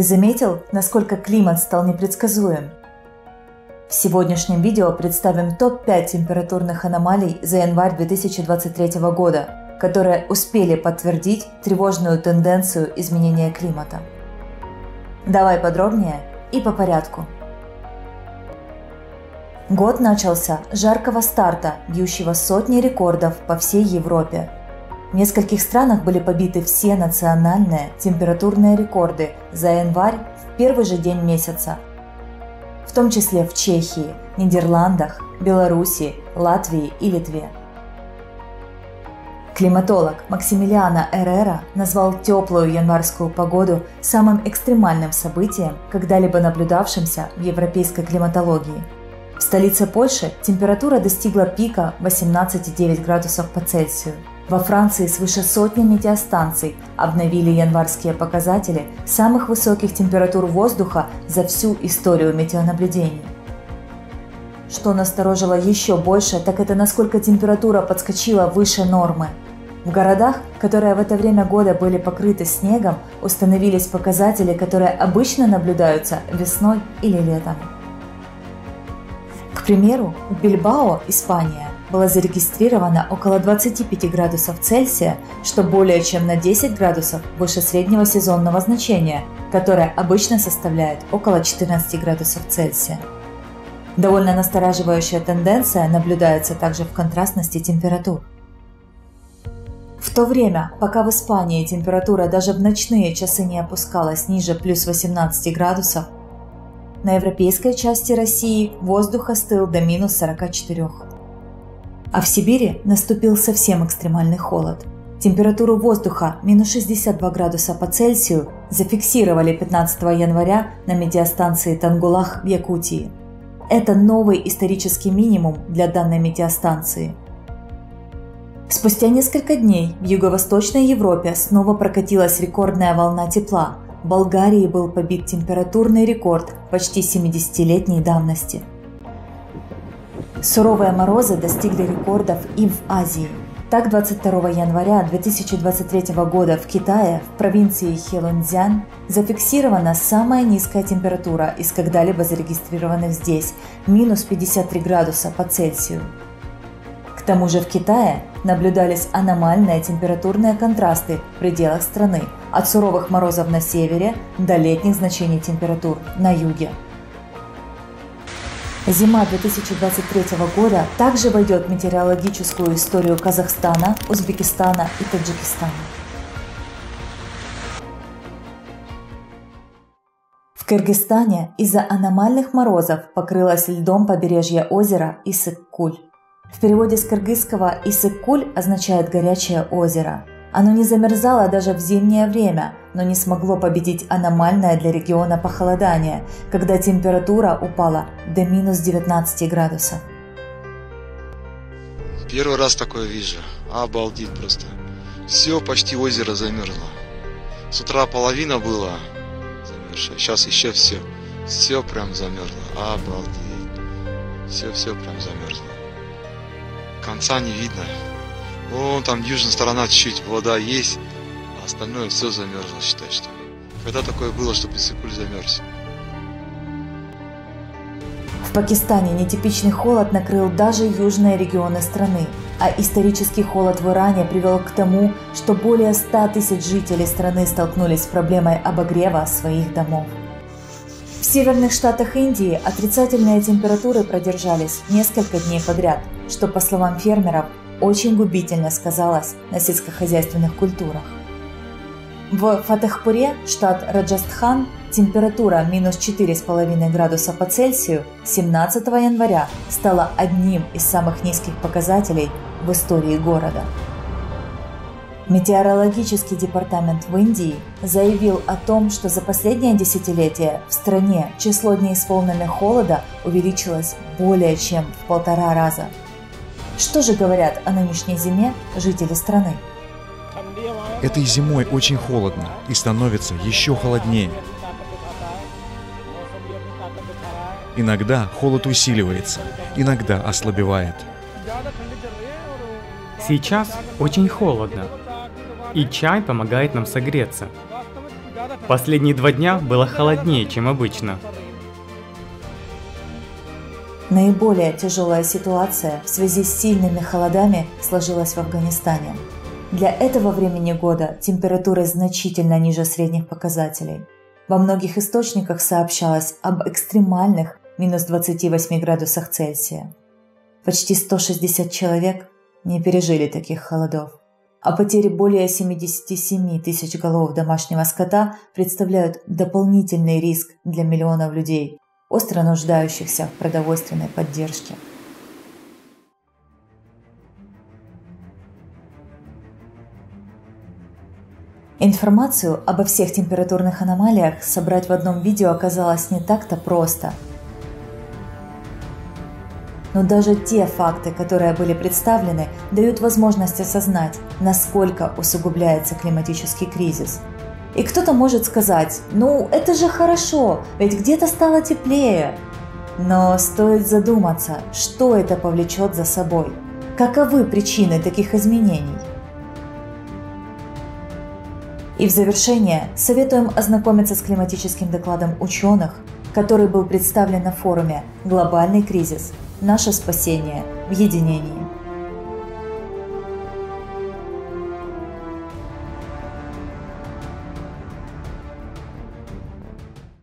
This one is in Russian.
Ты заметил, насколько климат стал непредсказуем? В сегодняшнем видео представим топ-5 температурных аномалий за январь 2023 года, которые успели подтвердить тревожную тенденцию изменения климата. Давай подробнее и по порядку. Год начался жаркого старта, бьющего сотни рекордов по всей Европе. В нескольких странах были побиты все национальные температурные рекорды за январь в первый же день месяца – в том числе в Чехии, Нидерландах, Беларуси, Латвии и Литве. Климатолог Максимилиана Эррера назвал теплую январскую погоду самым экстремальным событием, когда-либо наблюдавшимся в европейской климатологии. В столице Польши температура достигла пика 18,9 градусов по Цельсию – во Франции свыше сотни метеостанций обновили январские показатели самых высоких температур воздуха за всю историю метеонаблюдений. Что насторожило еще больше, так это насколько температура подскочила выше нормы. В городах, которые в это время года были покрыты снегом, установились показатели, которые обычно наблюдаются весной или летом. К примеру, в Бильбао, Испания, было зарегистрировано около 25 градусов Цельсия, что более чем на 10 градусов выше среднего сезонного значения, которое обычно составляет около 14 градусов Цельсия. Довольно настораживающая тенденция наблюдается также в контрастности температур. В то время, пока в Испании температура даже в ночные часы не опускалась ниже плюс 18 градусов, на европейской части России воздух остыл до минус 44. А в Сибири наступил совсем экстремальный холод. Температуру воздуха минус 62 градуса по Цельсию зафиксировали 15 января на метеостанции Тангулах в Якутии. Это новый исторический минимум для данной метеостанции. Спустя несколько дней в Юго-Восточной Европе снова прокатилась рекордная волна тепла. В Болгарии был побит температурный рекорд почти 70-летней давности – Суровые морозы достигли рекордов и в Азии. Так, 22 января 2023 года в Китае, в провинции Хелунцзян, зафиксирована самая низкая температура из когда-либо зарегистрированных здесь – минус 53 градуса по Цельсию. К тому же в Китае наблюдались аномальные температурные контрасты в пределах страны, от суровых морозов на севере до летних значений температур на юге. Зима 2023 года также войдет в метеорологическую историю Казахстана, Узбекистана и Таджикистана. В Кыргызстане из-за аномальных морозов покрылось льдом побережье озера Исык-Куль. В переводе с кыргызского Исык-Куль означает «горячее озеро», оно не замерзало даже в зимнее время, но не смогло победить аномальное для региона похолодание, когда температура упала до минус 19 градусов. Первый раз такое вижу. Обалдеть просто. Все, почти озеро замерзло. С утра половина была замерзшая, сейчас еще все. Все прям замерзло. Обалдеть. Все-все прям замерзло. Конца не видно. Вон там южная сторона чуть-чуть вода есть, а остальное все замерзло, считай, что. Когда такое было, чтобы Иссыкуль замерз? В Пакистане нетипичный холод накрыл даже южные регионы страны, а исторический холод в Иране привел к тому, что более 100 тысяч жителей страны столкнулись с проблемой обогрева своих домов. В северных штатах Индии отрицательные температуры продержались несколько дней подряд, что, по словам фермеров, очень губительно сказалось на сельскохозяйственных культурах. В Фатехпуре, штат Раджастхан, температура минус 4,5 градуса по Цельсию 17 января стала одним из самых низких показателей в истории города. Метеорологический департамент в Индии заявил о том, что за последнее десятилетие в стране число дней с волнами холода увеличилось более чем в полтора раза – что же говорят о нынешней зиме жители страны? Этой зимой очень холодно и становится еще холоднее. Иногда холод усиливается, иногда ослабевает. Сейчас очень холодно, и чай помогает нам согреться. Последние два дня было холоднее, чем обычно. Наиболее тяжелая ситуация в связи с сильными холодами сложилась в Афганистане. Для этого времени года температура значительно ниже средних показателей. Во многих источниках сообщалось об экстремальных минус 28 градусах Цельсия. Почти 160 человек не пережили таких холодов. А потери более 77 тысяч голов домашнего скота представляют дополнительный риск для миллионов людей, остро нуждающихся в продовольственной поддержке. Информацию обо всех температурных аномалиях собрать в одном видео оказалось не так-то просто. Но даже те факты, которые были представлены, дают возможность осознать, насколько усугубляется климатический кризис – и кто-то может сказать, ну это же хорошо, ведь где-то стало теплее. Но стоит задуматься, что это повлечет за собой. Каковы причины таких изменений? И в завершение советуем ознакомиться с климатическим докладом ученых, который был представлен на форуме «Глобальный кризис. Наше спасение в единении».